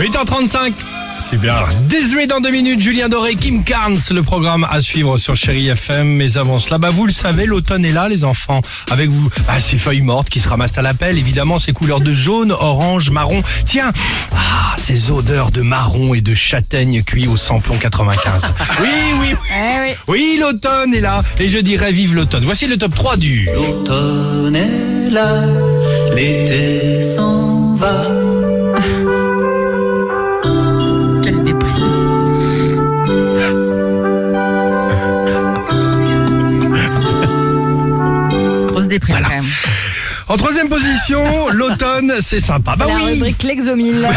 8h35 Super. Désolé dans deux minutes, Julien Doré, Kim Carnes, le programme à suivre sur Chéri FM. Mais avant cela, bah vous le savez, l'automne est là, les enfants. Avec vous, bah, ces feuilles mortes qui se ramassent à la pelle, évidemment, ces couleurs de jaune, orange, marron. Tiens, ah, ces odeurs de marron et de châtaigne cuit au samplon 95. Oui, oui, Eh oui. oui, l'automne est là. Et je dirais vive l'automne. Voici le top 3 du... L'automne est là, l'été Déprime quand même. En troisième position, l'automne, c'est sympa. Bah la oui, rubrique Lexomil.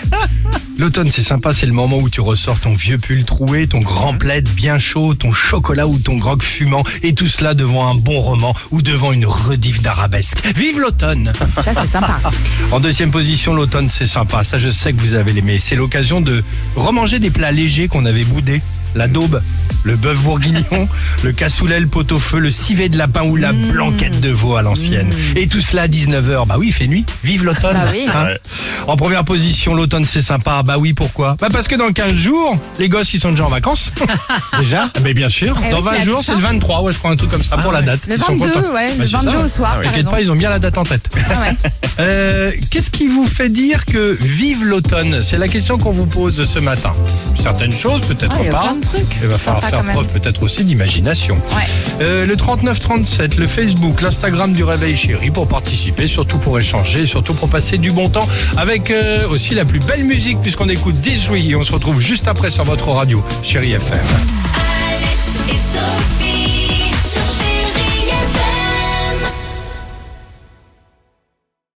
L'automne, c'est sympa, c'est le moment où tu ressors ton vieux pull troué, ton grand plaid bien chaud, ton chocolat ou ton grog fumant, et tout cela devant un bon roman ou devant une rediff d'arabesque. Vive l'automne Ça, c'est sympa. En deuxième position, l'automne, c'est sympa, ça je sais que vous avez l'aimé. C'est l'occasion de remanger des plats légers qu'on avait boudés. La daube, le bœuf bourguignon, le cassoulet, le pot-au-feu, le civet de lapin ou la blanquette de veau à l'ancienne. Et tout cela à 19h. Bah oui, il fait nuit. Vive l'automne. Bah oui. Hein en première position, l'automne c'est sympa. Bah oui, pourquoi Bah parce que dans 15 jours, les gosses ils sont déjà en vacances. déjà Mais bien sûr. Eh dans oui, 20 c'est à jours, c'est le 23, ouais, je crois un truc comme ça pour la date. Le Ils sont 22, contents. ouais, Bah, le c'est ça, 22 au soir, Ah, T'inquiète raison. pas, ils ont bien la date en tête. Ah ouais. Euh, Qu'est-ce qui vous fait dire que vive l'automne? C'est la question qu'on vous pose ce matin. Certaines choses, peut-être Ah, pas. plein de trucs. Il va falloir faire preuve peut-être aussi d'imagination. Ouais. Euh, le 3937, le Facebook, l'Instagram du Réveil Chéri pour participer, surtout pour échanger, surtout pour passer du bon temps avec euh, aussi la plus belle musique puisqu'on écoute Disney et on se retrouve juste après sur votre radio Chéri FM.